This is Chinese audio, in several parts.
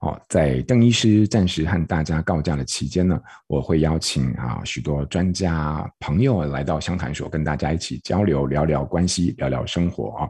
哦，在邓医师暂时和大家告假的期间呢，我会邀请啊许多专家朋友来到相谈所，跟大家一起交流，聊聊关系，聊聊生活啊。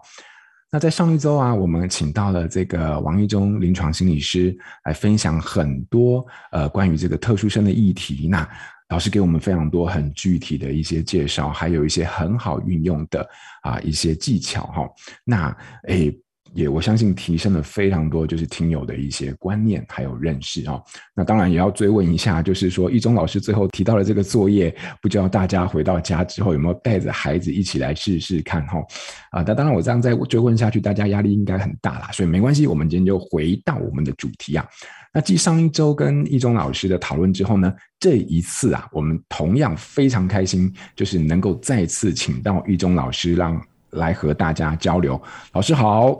那在上一周啊，我们请到了这个王一中临床心理师来分享很多呃关于这个特殊生的议题。那老师给我们非常多很具体的一些介绍，还有一些很好运用的啊一些技巧哈。那诶。也我相信提升了非常多，就是听友的一些观念还有认识啊。那当然也要追问一下，就是说一中老师最后提到了这个作业，不知道大家回到家之后有没有带着孩子一起来试试看哈？啊，那当然我这样再追问下去，大家压力应该很大啦，所以没关系，我们今天就回到我们的主题啊。那继上一周跟一中老师的讨论之后呢，这一次啊，我们同样非常开心，就是能够再次请到一中老师让来和大家交流。老师好。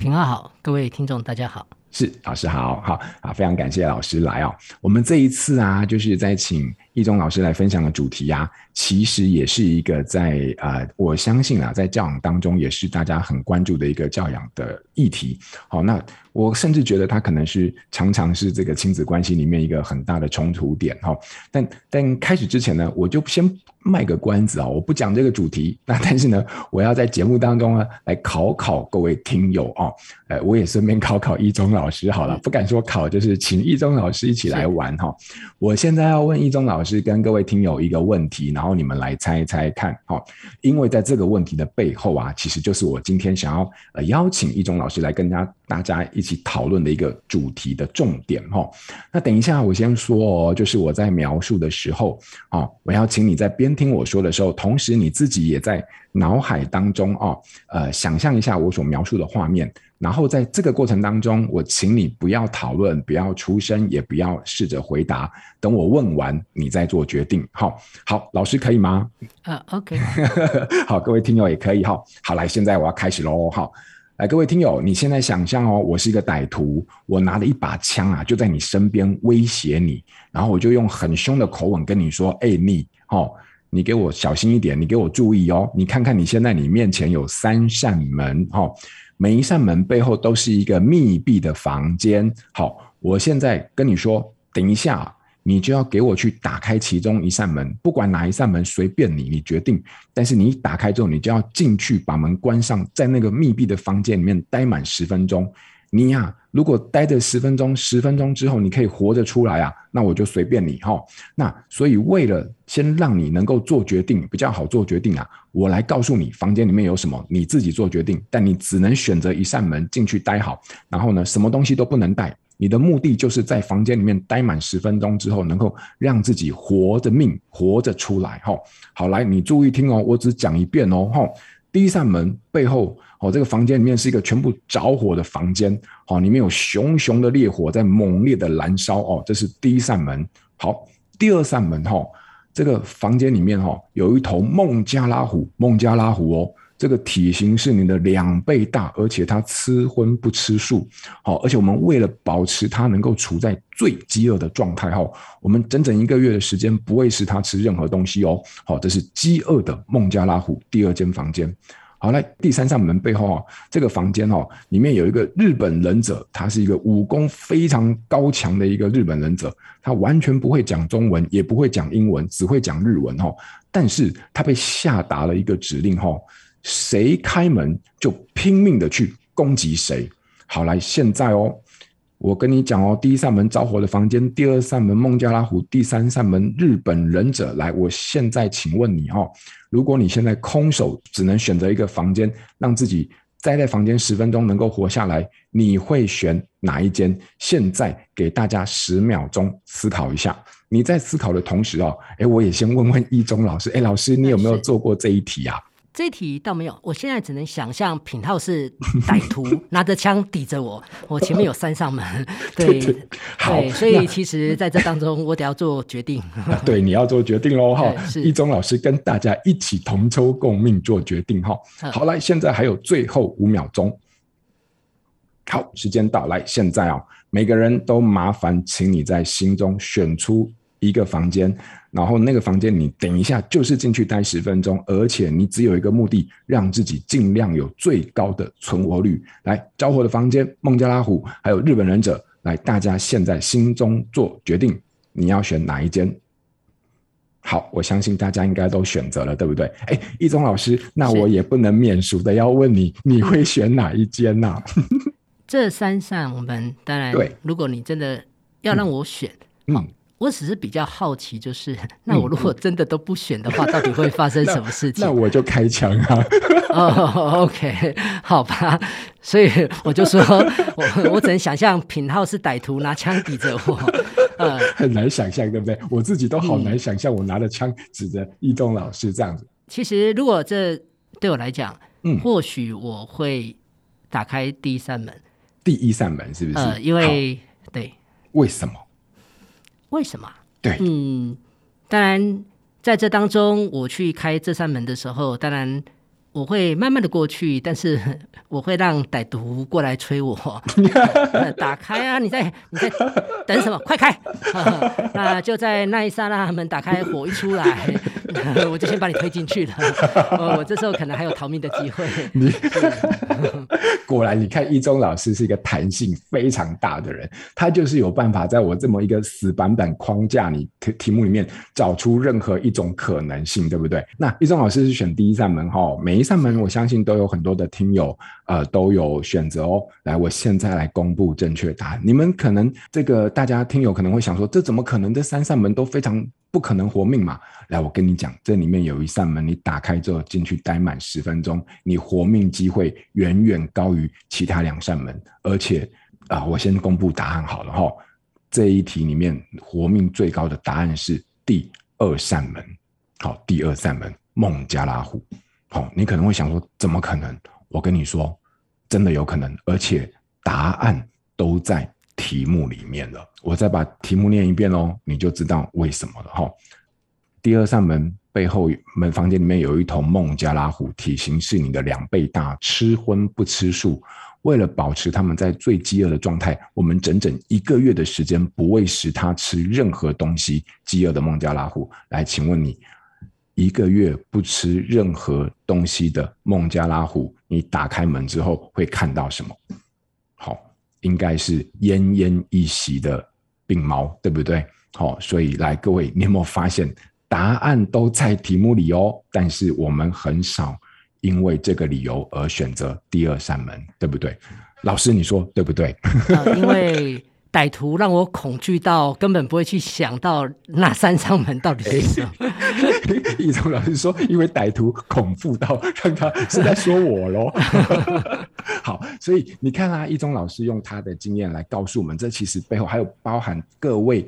平安好，各位听众大家好，是老师好，好啊，非常感谢老师来哦。我们这一次啊，就是在请意中老师来分享的主题啊，其实也是一个在啊、呃，我相信啊，在教养当中也是大家很关注的一个教养的议题。好，那我甚至觉得它可能是常常是这个亲子关系里面一个很大的冲突点哈。但但开始之前呢，我就先。卖个关子啊，我不讲这个主题，那 但是呢，我要在节目当中呢来考考各位听友哦，呃，我也顺便考考易中老师好了，不敢说考，就是请易中老师一起来玩哈。我现在要问易中老师是跟各位听友一个问题，然后你们来猜猜看哈，因为在这个问题的背后啊，其实就是我今天想要呃邀请一中老师来跟大家大家一起讨论的一个主题的重点哈。那等一下我先说哦，就是我在描述的时候啊，我要请你在边。听我说的时候，同时你自己也在脑海当中哦，呃，想象一下我所描述的画面，然后在这个过程当中，我请你不要讨论，不要出声，也不要试着回答，等我问完，你再做决定。好，好，老师可以吗？啊，uh，OK，好，各位听友也可以哈。好，来，现在我要开始喽。好，来，各位听友，你现在想象哦，我是一个歹徒，我拿了一把枪啊，就在你身边威胁你，然后我就用很凶的口吻跟你说：“哎，你，哦。”你给我小心一点，你给我注意哦。你看看，你现在你面前有三扇门，哈，每一扇门背后都是一个密闭的房间。好，我现在跟你说，等一下，你就要给我去打开其中一扇门，不管哪一扇门，随便你，你决定。但是你一打开之后，你就要进去把门关上，在那个密闭的房间里面待满十分钟。你呀、如果待着十分钟，十分钟之后你可以活着出来啊，那我就随便你哈。那所以为了先让你能够做决定，比较好做决定啊，我来告诉你房间里面有什么，你自己做决定。但你只能选择一扇门进去待好，然后呢，什么东西都不能带。你的目的就是在房间里面待满十分钟之后，能够让自己活着命活着出来哈。好，来你注意听哦，我只讲一遍哦哈。第一扇门背后，哦，这个房间里面是一个全部着火的房间，哦，里面有熊熊的烈火在猛烈的燃烧，哦，这是第一扇门。好，第二扇门，哈，这个房间里面，哈，有一头孟加拉虎，孟加拉虎哦。这个体型是你的两倍大，而且它吃荤不吃素，好，而且我们为了保持它能够处在最饥饿的状态，哈，我们整整一个月的时间不喂食它吃任何东西哦，好，这是饥饿的孟加拉虎。第二间房间，好，来第三扇门背后啊，这个房间哦，里面有一个日本忍者，他是一个武功非常高强的一个日本忍者，他完全不会讲中文，也不会讲英文，只会讲日文哈，但是他被下达了一个指令哈。谁开门就拼命的去攻击谁。好，来，现在哦，我跟你讲哦，第一扇门着火的房间，第二扇门孟加拉虎，第三扇门日本忍者。来，我现在请问你哦，如果你现在空手只能选择一个房间，让自己待在房间十分钟能够活下来，你会选哪一间？现在给大家十秒钟思考一下。你在思考的同时哦，诶，我也先问问一中老师，诶，老师你有没有做过这一题啊？这一题倒没有，我现在只能想象品浩是歹徒 拿着枪抵着我，我前面有三扇门，对对，好，所以其实在这当中，我得要做决定。对，你要做决定喽，哈，一中老师跟大家一起同舟共命做决定，哈。好，来，现在还有最后五秒钟，好，时间到来，现在啊，每个人都麻烦，请你在心中选出一个房间。然后那个房间，你等一下就是进去待十分钟，而且你只有一个目的，让自己尽量有最高的存活率。来，着火的房间，孟加拉虎，还有日本忍者，来，大家现在心中做决定，你要选哪一间？好，我相信大家应该都选择了，对不对？哎，一中老师，那我也不能免俗的要问你，你会选哪一间呢、啊？这三扇我们当然，对，如果你真的要让我选，嗯。嗯我只是比较好奇，就是 那我如果真的都不选的话，嗯、到底会发生什么事情？那，那我就开枪啊！哦、oh,，OK，好吧。所以我就说，我我只能想象品浩是歹徒拿枪抵着我，呃，很难想象，对不对？我自己都好难想象，我拿着枪指着易东老师这样子。其实，如果这对我来讲，嗯，或许我会打开第一扇门。第一扇门是不是？呃，因为对，为什么？为什么？对，嗯，当然，在这当中，我去开这扇门的时候，当然我会慢慢的过去，但是 我会让歹徒过来催我，打开啊！你在你在等什么？快开！那就在那一刹那，门打开，火一出来。我就先把你推进去了，我这时候可能还有逃命的机会。你 果然，你看一中老师是一个弹性非常大的人，他就是有办法在我这么一个死板板框架里题题目里面找出任何一种可能性，对不对？那一中老师是选第一扇门哈，每一扇门我相信都有很多的听友呃都有选择哦。来，我现在来公布正确答案。你们可能这个大家听友可能会想说，这怎么可能？这三扇门都非常。不可能活命嘛？来，我跟你讲，这里面有一扇门，你打开之后进去待满十分钟，你活命机会远远高于其他两扇门。而且啊，我先公布答案好了哈。这一题里面活命最高的答案是第二扇门。好，第二扇门孟加拉虎。好，你可能会想说，怎么可能？我跟你说，真的有可能，而且答案都在。题目里面了，我再把题目念一遍哦，你就知道为什么了哈。第二扇门背后门房间里面有一头孟加拉虎，体型是你的两倍大，吃荤不吃素。为了保持它们在最饥饿的状态，我们整整一个月的时间不喂食它吃任何东西。饥饿的孟加拉虎，来，请问你一个月不吃任何东西的孟加拉虎，你打开门之后会看到什么？好。应该是奄奄一息的病猫，对不对？好，所以来各位，你有没有发现答案都在题目里哦？但是我们很少因为这个理由而选择第二扇门，对不对？老师，你说对不对？因为。歹徒让我恐惧到根本不会去想到那三扇门到底是什么。一中老师说，因为歹徒恐怖到让他是在说我喽。好，所以你看啊，易中老师用他的经验来告诉我们，这其实背后还有包含各位。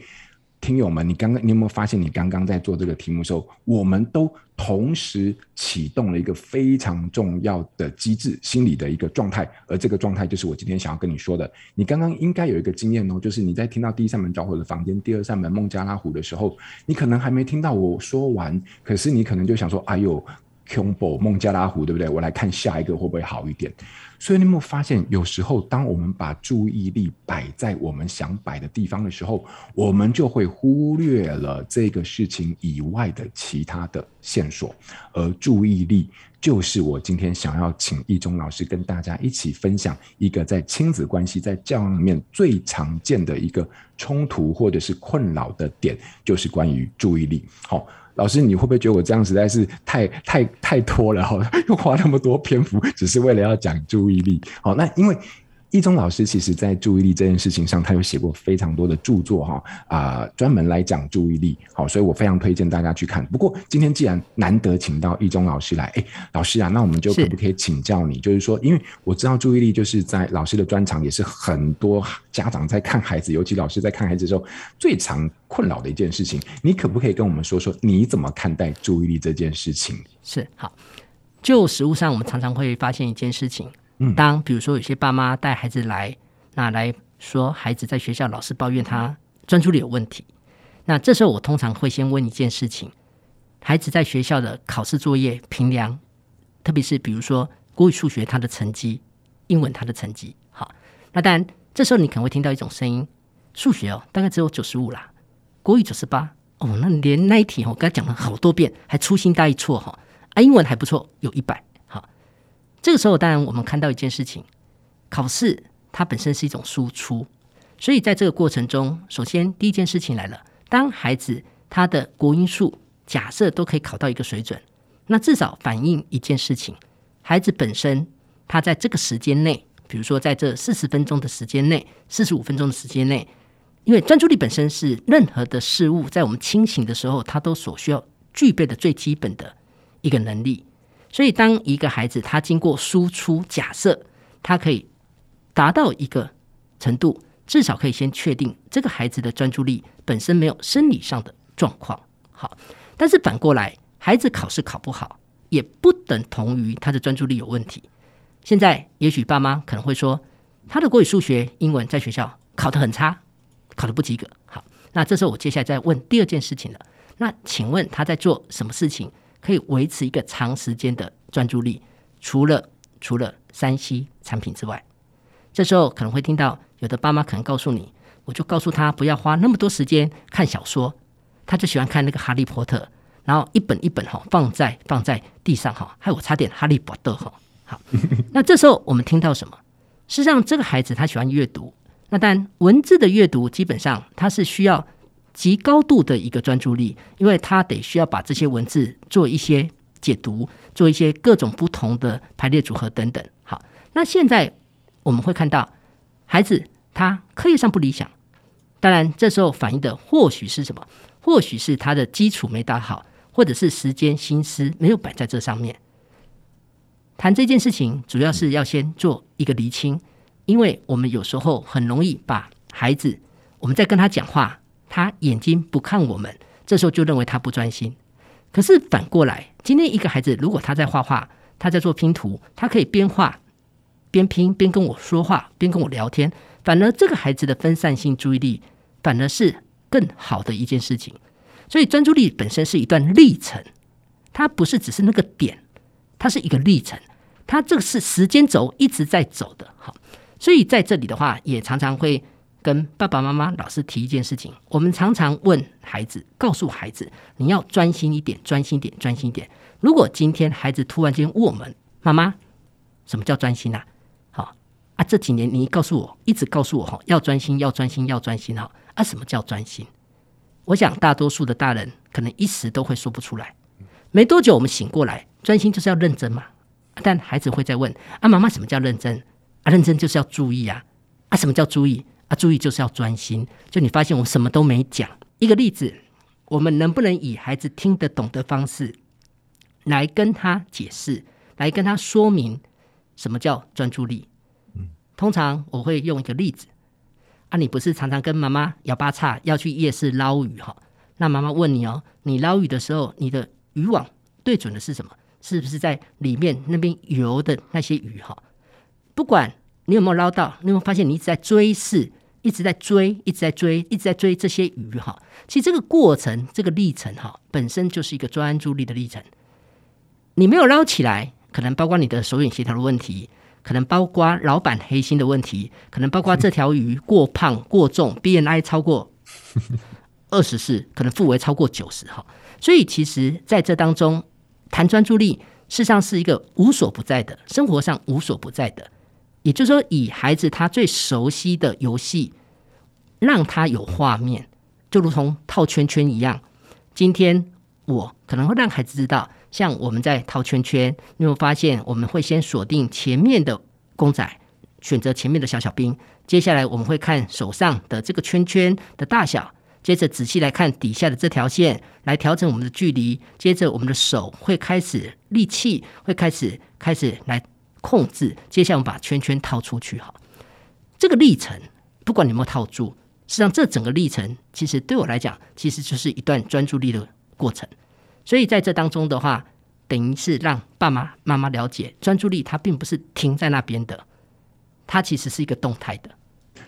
听友们，你刚刚你有没有发现，你刚刚在做这个题目的时候，我们都同时启动了一个非常重要的机制，心理的一个状态，而这个状态就是我今天想要跟你说的。你刚刚应该有一个经验哦，就是你在听到第一扇门着火的房间，第二扇门孟加拉虎的时候，你可能还没听到我说完，可是你可能就想说：“哎呦，combo 孟加拉虎，对不对？我来看下一个会不会好一点。”所以你有没有发现，有时候当我们把注意力摆在我们想摆的地方的时候，我们就会忽略了这个事情以外的其他的线索。而注意力就是我今天想要请亦中老师跟大家一起分享一个在亲子关系、在教养里面最常见的一个冲突或者是困扰的点，就是关于注意力。好。老师，你会不会觉得我这样实在是太太太拖了？哈，又花那么多篇幅，只是为了要讲注意力。好，那因为。亦中老师其实在注意力这件事情上，他有写过非常多的著作哈啊，专门来讲注意力。好，所以我非常推荐大家去看。不过今天既然难得请到一中老师来，哎，老师啊，那我们就可不可以请教你？就是说，因为我知道注意力就是在老师的专长，也是很多家长在看孩子，尤其老师在看孩子的时候最常困扰的一件事情。你可不可以跟我们说说你怎么看待注意力这件事情？是好。就实物上，我们常常会发现一件事情。当比如说有些爸妈带孩子来，那来说孩子在学校老是抱怨他专注力有问题，那这时候我通常会先问一件事情：孩子在学校的考试作业评量，特别是比如说国语、数学他的成绩，英文他的成绩，好，那当然这时候你可能会听到一种声音：数学哦，大概只有九十五啦，国语九十八哦，那连那一题我刚才讲了好多遍，还粗心大意错哈，啊，英文还不错，有一百。这个时候，当然我们看到一件事情，考试它本身是一种输出，所以在这个过程中，首先第一件事情来了，当孩子他的国英数假设都可以考到一个水准，那至少反映一件事情，孩子本身他在这个时间内，比如说在这四十分钟的时间内，四十五分钟的时间内，因为专注力本身是任何的事物在我们清醒的时候，他都所需要具备的最基本的一个能力。所以，当一个孩子他经过输出，假设他可以达到一个程度，至少可以先确定这个孩子的专注力本身没有生理上的状况。好，但是反过来，孩子考试考不好，也不等同于他的专注力有问题。现在，也许爸妈可能会说，他的国语、数学、英文在学校考得很差，考得不及格。好，那这时候我接下来再问第二件事情了。那请问他在做什么事情？可以维持一个长时间的专注力，除了除了三 C 产品之外，这时候可能会听到有的爸妈可能告诉你，我就告诉他不要花那么多时间看小说，他就喜欢看那个哈利波特，然后一本一本哈放在放在地上哈，害我差点哈利波特哈。好，那这时候我们听到什么？事实上，这个孩子他喜欢阅读，那但文字的阅读基本上他是需要。极高度的一个专注力，因为他得需要把这些文字做一些解读，做一些各种不同的排列组合等等。好，那现在我们会看到孩子他课业上不理想，当然这时候反映的或许是什么？或许是他的基础没打好，或者是时间心思没有摆在这上面。谈这件事情，主要是要先做一个厘清，因为我们有时候很容易把孩子，我们在跟他讲话。他眼睛不看我们，这时候就认为他不专心。可是反过来，今天一个孩子如果他在画画，他在做拼图，他可以边画边拼，边跟我说话，边跟我聊天。反而这个孩子的分散性注意力，反而是更好的一件事情。所以专注力本身是一段历程，它不是只是那个点，它是一个历程，它这个是时间轴一直在走的。好，所以在这里的话，也常常会。跟爸爸妈妈老师提一件事情，我们常常问孩子，告诉孩子，你要专心一点，专心点，专心点。如果今天孩子突然间问我们，妈妈，什么叫专心啊？好啊，这几年你告诉我，一直告诉我哈，要专心，要专心，要专心哈。啊，什么叫专心？我想大多数的大人可能一时都会说不出来。没多久，我们醒过来，专心就是要认真嘛。但孩子会再问啊，妈妈，什么叫认真？啊，认真就是要注意啊。啊，什么叫注意？啊，注意就是要专心。就你发现我什么都没讲。一个例子，我们能不能以孩子听得懂的方式来跟他解释，来跟他说明什么叫专注力？通常我会用一个例子。啊，你不是常常跟妈妈摇八叉要去夜市捞鱼哈？那妈妈问你哦，你捞鱼的时候，你的渔网对准的是什么？是不是在里面那边游的那些鱼哈？不管你有没有捞到，你有没有发现你一直在追视？一直在追，一直在追，一直在追这些鱼哈。其实这个过程，这个历程哈，本身就是一个专注力的历程。你没有捞起来，可能包括你的手眼协调的问题，可能包括老板黑心的问题，可能包括这条鱼过胖过重，BNI 超过二十四，可能腹围超过九十哈。所以其实在这当中谈专注力，事实上是一个无所不在的，生活上无所不在的。也就是说，以孩子他最熟悉的游戏，让他有画面，就如同套圈圈一样。今天我可能会让孩子知道，像我们在套圈圈，你有没有发现我们会先锁定前面的公仔，选择前面的小小兵。接下来我们会看手上的这个圈圈的大小，接着仔细来看底下的这条线，来调整我们的距离。接着我们的手会开始力气，会开始开始来。控制，接下来我们把圈圈套出去哈。这个历程，不管你有没有套住，实际上这整个历程，其实对我来讲，其实就是一段专注力的过程。所以在这当中的话，等于是让爸妈妈妈了解，专注力它并不是停在那边的，它其实是一个动态的。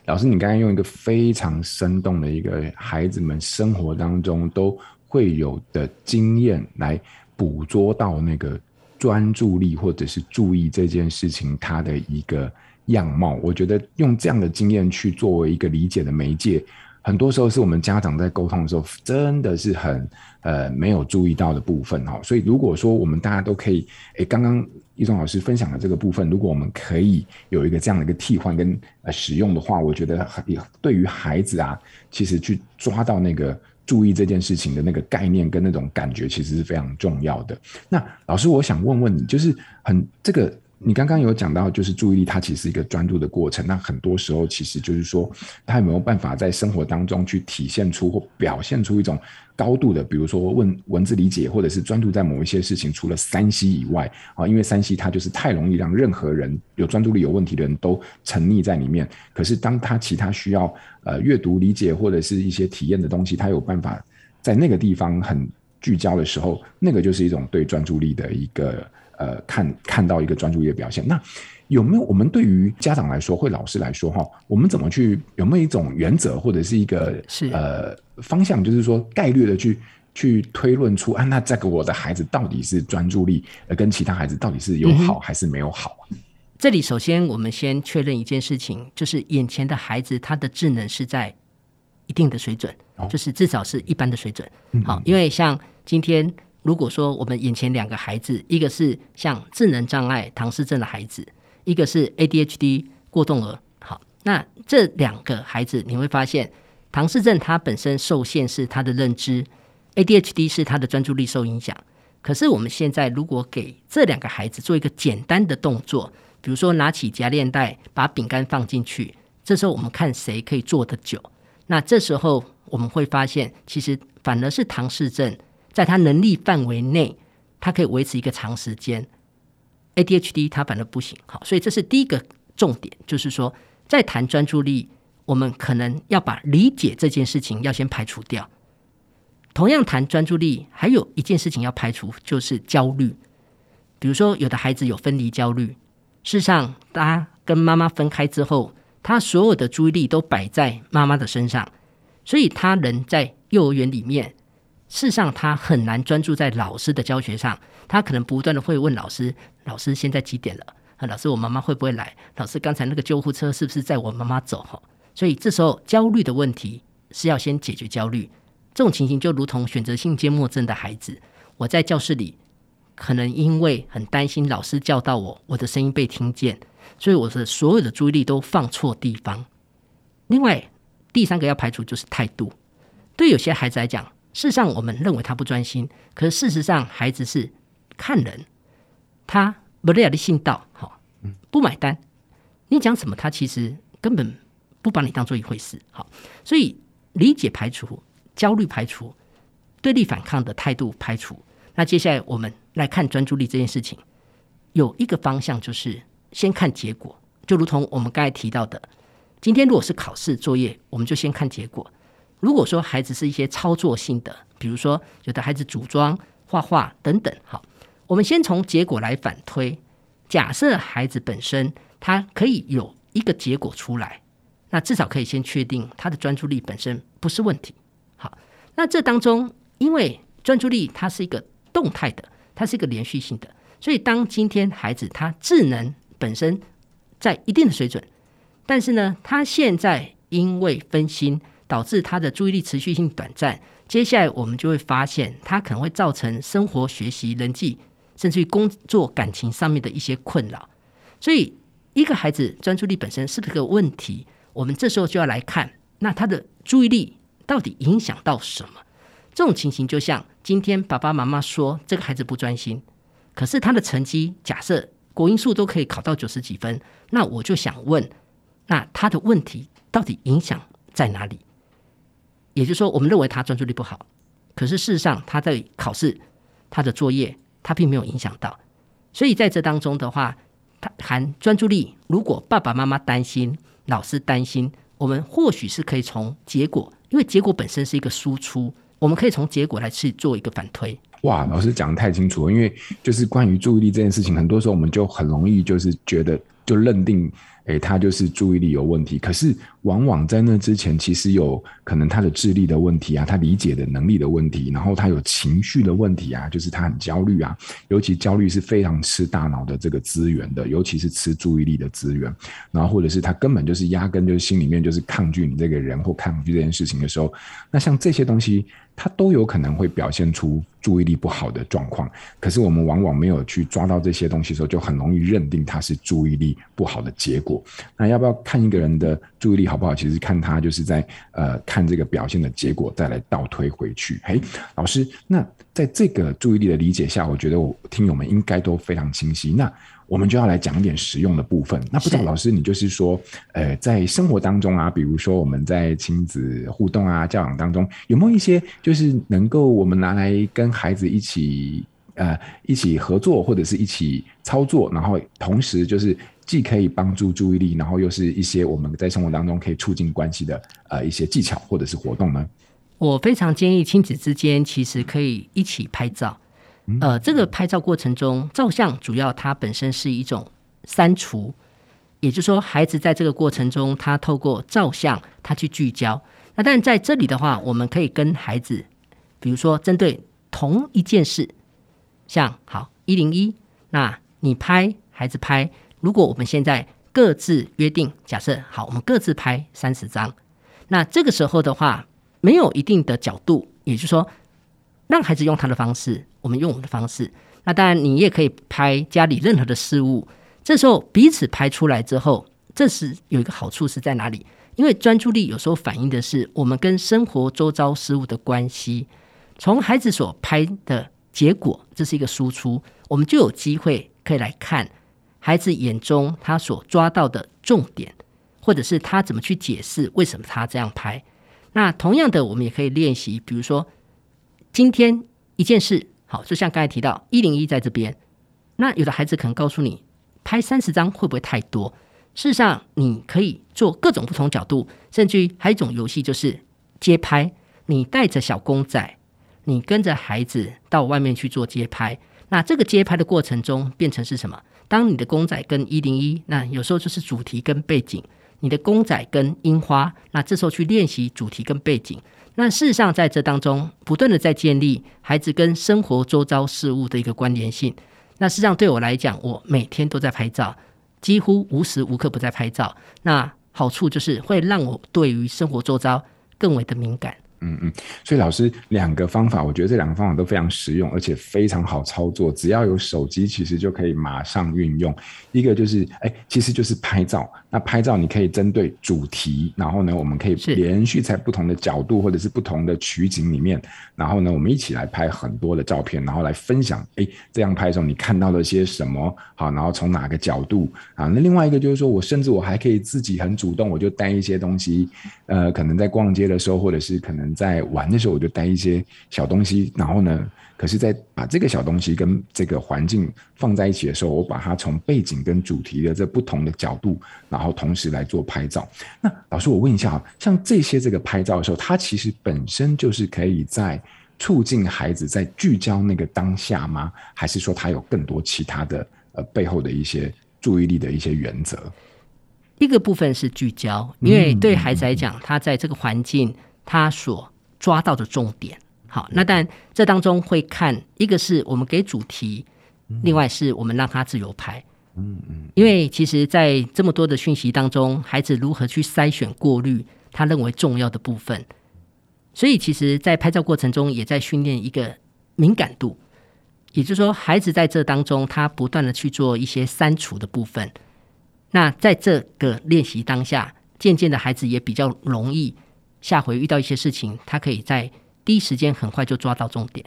老师，你刚才用一个非常生动的一个孩子们生活当中都会有的经验来捕捉到那个专注力或者是注意这件事情它的一个样貌。我觉得用这样的经验去作为一个理解的媒介。很多时候是我们家长在沟通的时候，真的是很呃没有注意到的部分哈。所以如果说我们大家都可以，诶，刚刚一中老师分享的这个部分，如果我们可以有一个这样的一个替换跟呃使用的话，我觉得也对于孩子啊，其实去抓到那个注意这件事情的那个概念跟那种感觉，其实是非常重要的。那老师，我想问问你，就是很这个。你刚刚有讲到，就是注意力，它其实是一个专注的过程。那很多时候，其实就是说，他有没有办法在生活当中去体现出或表现出一种高度的，比如说问文字理解，或者是专注在某一些事情，除了三 C 以外啊，因为三 C 它就是太容易让任何人有专注力有问题的人都沉溺在里面。可是，当他其他需要呃阅读理解或者是一些体验的东西，他有办法在那个地方很聚焦的时候，那个就是一种对专注力的一个。呃，看看到一个专注力的表现，那有没有我们对于家长来说，或老师来说，哈，我们怎么去有没有一种原则或者是一个是呃方向，就是说概率的去去推论出啊，那这个我的孩子到底是专注力呃跟其他孩子到底是有好还是没有好啊？嗯，这里首先我们先确认一件事情，就是眼前的孩子他的智能是在一定的水准，哦，就是至少是一般的水准。好，嗯，因为像今天。如果说我们眼前两个孩子，一个是像智能障碍唐氏症的孩子，一个是 ADHD 过动儿，好，那这两个孩子你会发现，唐氏症它本身受限是他的认知，ADHD 是他的专注力受影响。可是我们现在如果给这两个孩子做一个简单的动作，比如说拿起夹链袋，把饼干放进去，这时候我们看谁可以做得久。那这时候我们会发现，其实反而是唐氏症。在他能力范围内，他可以维持一个长时间。ADHD 他反而不行，好，所以这是第一个重点，就是说，在谈专注力，我们可能要把理解这件事情要先排除掉。同样谈专注力，还有一件事情要排除，就是焦虑。比如说，有的孩子有分离焦虑，事实上，他跟妈妈分开之后，他所有的注意力都摆在妈妈的身上，所以他人在幼儿园里面。事实上，他很难专注在老师的教学上。他可能不断的会问老师：“老师，现在几点了？啊，老师，我妈妈会不会来？老师，刚才那个救护车是不是载我妈妈走？”哈，所以这时候焦虑的问题是要先解决焦虑。这种情形就如同选择性缄默症的孩子，我在教室里可能因为很担心老师叫到我，我的声音被听见，所以我的所有的注意力都放错地方。另外，第三个要排除就是态度。对有些孩子来讲，事实上，我们认为他不专心，可是事实上，孩子是看人，他不列的信道，好，不买单。你讲什么，他其实根本不把你当做一回事，好。所以理解排除，焦虑排除，对立反抗的态度排除。那接下来我们来看专注力这件事情，有一个方向就是先看结果，就如同我们刚才提到的，今天如果是考试作业，我们就先看结果。如果说孩子是一些操作性的，比如说有的孩子组装、画画等等，好，我们先从结果来反推。假设孩子本身他可以有一个结果出来，那至少可以先确定他的专注力本身不是问题。好，那这当中因为专注力它是一个动态的，它是一个连续性的，所以当今天孩子他智能本身在一定的水准，但是呢，他现在因为分心。导致他的注意力持续性短暂，接下来我们就会发现，他可能会造成生活、学习、人际，甚至于工作、感情上面的一些困扰。所以，一个孩子专注力本身是不是个问题？我们这时候就要来看，那他的注意力到底影响到什么？这种情形就像今天爸爸妈妈说这个孩子不专心，可是他的成绩假设国英数都可以考到九十几分，那我就想问，那他的问题到底影响在哪里？也就是说，我们认为他专注力不好，可是事实上他在考试、他的作业，他并没有影响到。所以在这当中的话，他含专注力，如果爸爸妈妈担心、老师担心，我们或许是可以从结果，因为结果本身是一个输出，我们可以从结果来去做一个反推。哇，老师讲得太清楚了，因为就是关于注意力这件事情，很多时候我们就很容易就是觉得就认定。诶，他就是注意力有问题，可是往往在那之前，其实有可能他的智力的问题啊，他理解的能力的问题，然后他有情绪的问题啊，就是他很焦虑啊，尤其焦虑是非常吃大脑的这个资源的，尤其是吃注意力的资源，然后或者是他根本就是压根就是心里面就是抗拒你这个人或抗拒这件事情的时候，那像这些东西。他都有可能会表现出注意力不好的状况，可是我们往往没有去抓到这些东西的时候，就很容易认定他是注意力不好的结果。那要不要看一个人的注意力好不好？其实看他就是在呃看这个表现的结果，再来倒推回去。嘿，老师，那在这个注意力的理解下，我觉得我听友们应该都非常清晰。那我们就要来讲一点实用的部分。那不知道老师，你就是说，呃，在生活当中啊，比如说我们在亲子互动啊、教养当中，有没有一些就是能够我们拿来跟孩子一起呃一起合作，或者是一起操作，然后同时就是既可以帮助注意力，然后又是一些我们在生活当中可以促进关系的呃一些技巧或者是活动呢？我非常建议亲子之间其实可以一起拍照。呃，这个拍照过程中，照相主要它本身是一种删除，也就是说，孩子在这个过程中，他透过照相，他去聚焦。那但在这里的话，我们可以跟孩子，比如说针对同一件事，像好一零一，那你拍，孩子拍。如果我们现在各自约定，假设好，我们各自拍三十张，那这个时候的话，没有一定的角度，也就是说。让孩子用他的方式，我们用我们的方式。那当然，你也可以拍家里任何的事物。这时候彼此拍出来之后，这是有一个好处是在哪里？因为专注力有时候反映的是我们跟生活周遭事物的关系。从孩子所拍的结果，这是一个输出，我们就有机会可以来看孩子眼中他所抓到的重点，或者是他怎么去解释为什么他这样拍。那同样的，我们也可以练习，比如说。今天一件事，好，就像刚才提到一零一在这边，那有的孩子可能告诉你，拍三十张会不会太多？事实上，你可以做各种不同角度，甚至于还有一种游戏就是街拍。你带着小公仔，你跟着孩子到外面去做街拍。那这个街拍的过程中变成是什么？当你的公仔跟一零一，那有时候就是主题跟背景；你的公仔跟樱花，那这时候去练习主题跟背景。那事实上，在这当中不断的在建立孩子跟生活周遭事物的一个关联性。那事实上对我来讲，我每天都在拍照，几乎无时无刻不在拍照。那好处就是会让我对于生活周遭更为的敏感。嗯嗯，所以老师两个方法，我觉得这两个方法都非常实用，而且非常好操作。只要有手机，其实就可以马上运用。一个就是，哎，其实就是拍照。那拍照你可以针对主题，然后呢，我们可以连续在不同的角度或者是不同的取景里面，然后呢，我们一起来拍很多的照片，然后来分享。哎，这样拍的时候你看到了些什么？好，然后从哪个角度啊？那另外一个就是说，我甚至我还可以自己很主动，我就带一些东西，呃，可能在逛街的时候，或者是可能。在玩的时候，我就带一些小东西，然后呢，可是，在把这个小东西跟这个环境放在一起的时候，我把它从背景跟主题的这不同的角度，然后同时来做拍照。那老师，我问一下啊，像这些这个拍照的时候，它其实本身就是可以在促进孩子在聚焦那个当下吗？还是说它有更多其他的呃背后的一些注意力的一些原则？一个部分是聚焦，因为对孩子来讲，他在这个环境。他所抓到的重点，好，那但这当中会看一个是我们给主题，另外是我们让他自由拍，嗯嗯，因为其实，在这么多的讯息当中，孩子如何去筛选过滤他认为重要的部分，所以其实，在拍照过程中也在训练一个敏感度，也就是说，孩子在这当中，他不断的去做一些删除的部分，那在这个练习当下，渐渐的孩子也比较容易。下回遇到一些事情，他可以在第一时间很快就抓到重点。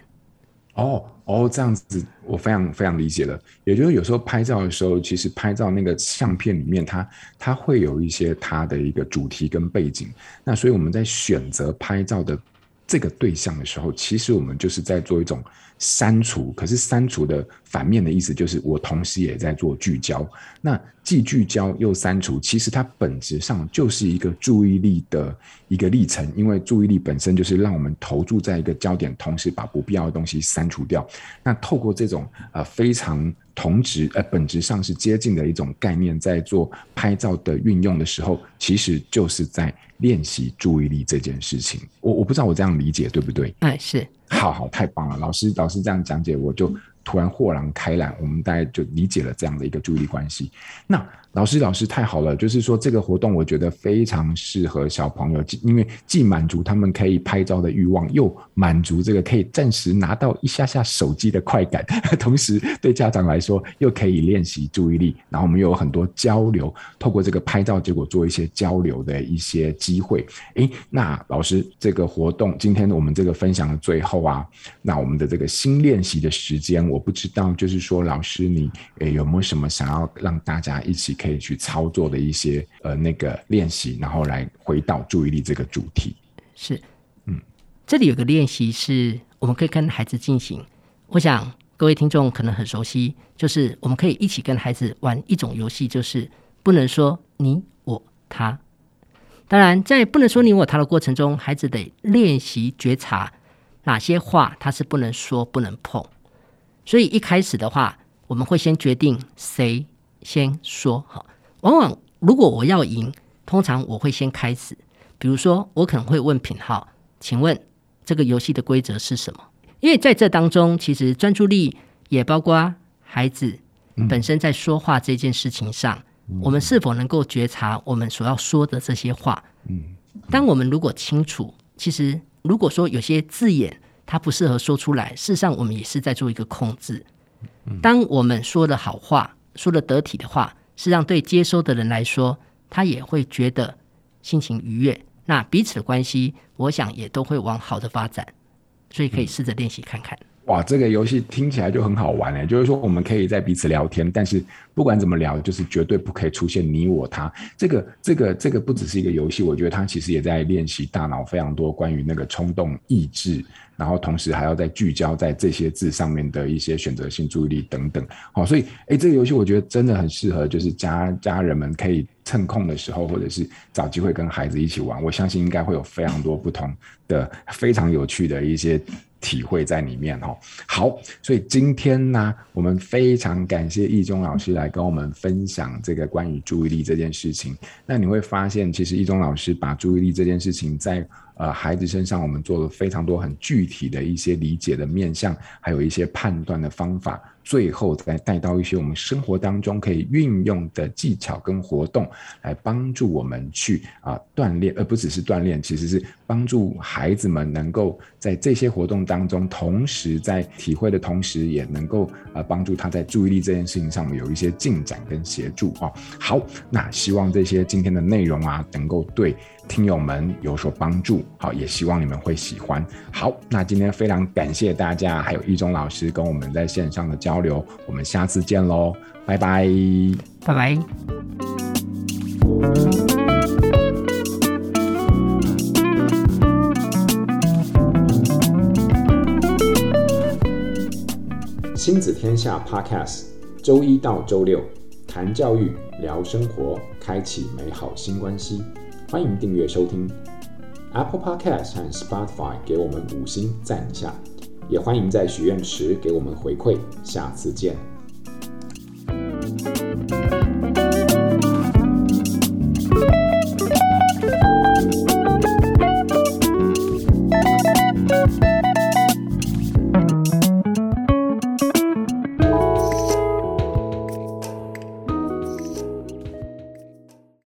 哦哦，这样子我非常非常理解了。也就是有时候拍照的时候，其实拍照那个相片里面它，它会有一些它的一个主题跟背景。那所以我们在选择拍照的这个对象的时候，其实我们就是在做一种删除。可是删除的反面的意思就是，我同时也在做聚焦。那既聚焦又删除，其实它本质上就是一个注意力的一个历程。因为注意力本身就是让我们投注在一个焦点，同时把不必要的东西删除掉。那透过这种呃非常同质呃本质上是接近的一种概念，在做拍照的运用的时候，其实就是在。练习注意力这件事情，我我不知道我这样理解对不对？哎，是，好好，太棒了，老师老师这样讲解，我就突然豁然开朗，我们大概就理解了这样的一个注意力关系。那。老师，老师太好了！就是说，这个活动我觉得非常适合小朋友，因为既满足他们可以拍照的欲望，又满足这个可以暂时拿到一下下手机的快感，同时对家长来说又可以练习注意力，然后我们又有很多交流，透过这个拍照结果做一些交流的一些机会。诶，那老师，这个活动今天我们这个分享的最后啊，那我们的这个新练习的时间，我不知道，就是说老师你诶有没有什么想要让大家一起。可以去操作的一些呃那个练习，然后来回到注意力这个主题。是，嗯，这里有个练习是我们可以跟孩子进行。我想各位听众可能很熟悉，就是我们可以一起跟孩子玩一种游戏，就是不能说你我他。当然，在不能说你我他的过程中，孩子得练习觉察哪些话他是不能说、不能碰。所以一开始的话，我们会先决定谁。先说好，往往如果我要赢，通常我会先开始。比如说，我可能会问品浩，请问这个游戏的规则是什么？因为在这当中，其实专注力也包括孩子本身在说话这件事情上，嗯、我们是否能够觉察我们所要说的这些话？嗯，当我们如果清楚，其实如果说有些字眼它不适合说出来，事实上我们也是在做一个控制。当我们说的好话。说的得体的话，是让对接收的人来说，他也会觉得心情愉悦。那彼此的关系，我想也都会往好的发展。所以可以试着练习看看。哇，这个游戏听起来就很好玩哎！就是说，我们可以在彼此聊天，但是不管怎么聊，就是绝对不可以出现你我他。这个、这个、这个不只是一个游戏，我觉得它其实也在练习大脑非常多关于那个冲动、意志，然后同时还要再聚焦在这些字上面的一些选择性注意力等等。好，所以哎，这个游戏我觉得真的很适合，就是家家人们可以趁空的时候，或者是找机会跟孩子一起玩。我相信应该会有非常多不同的、非常有趣的一些。体会在里面哦。好，所以今天呢，我们非常感谢易中老师来跟我们分享这个关于注意力这件事情。那你会发现，其实易中老师把注意力这件事情在呃孩子身上，我们做了非常多很具体的一些理解的面向，还有一些判断的方法。最后再带到一些我们生活当中可以运用的技巧跟活动，来帮助我们去啊锻炼，而不只是锻炼，其实是帮助孩子们能够在这些活动当中，同时在体会的同时，也能够啊帮助他在注意力这件事情上面有一些进展跟协助啊。好，那希望这些今天的内容啊，能够对。听友们有所帮助，好，也希望你们会喜欢。好，那今天非常感谢大家，还有亦中老师跟我们在线上的交流，我们下次见喽，拜拜，拜拜。亲子天下 Podcast，周一到周六谈教育，聊生活，开启美好新关系。欢迎订阅收听 Apple Podcast 和 Spotify，给我们五星赞一下，也欢迎在许愿池给我们回馈。下次见。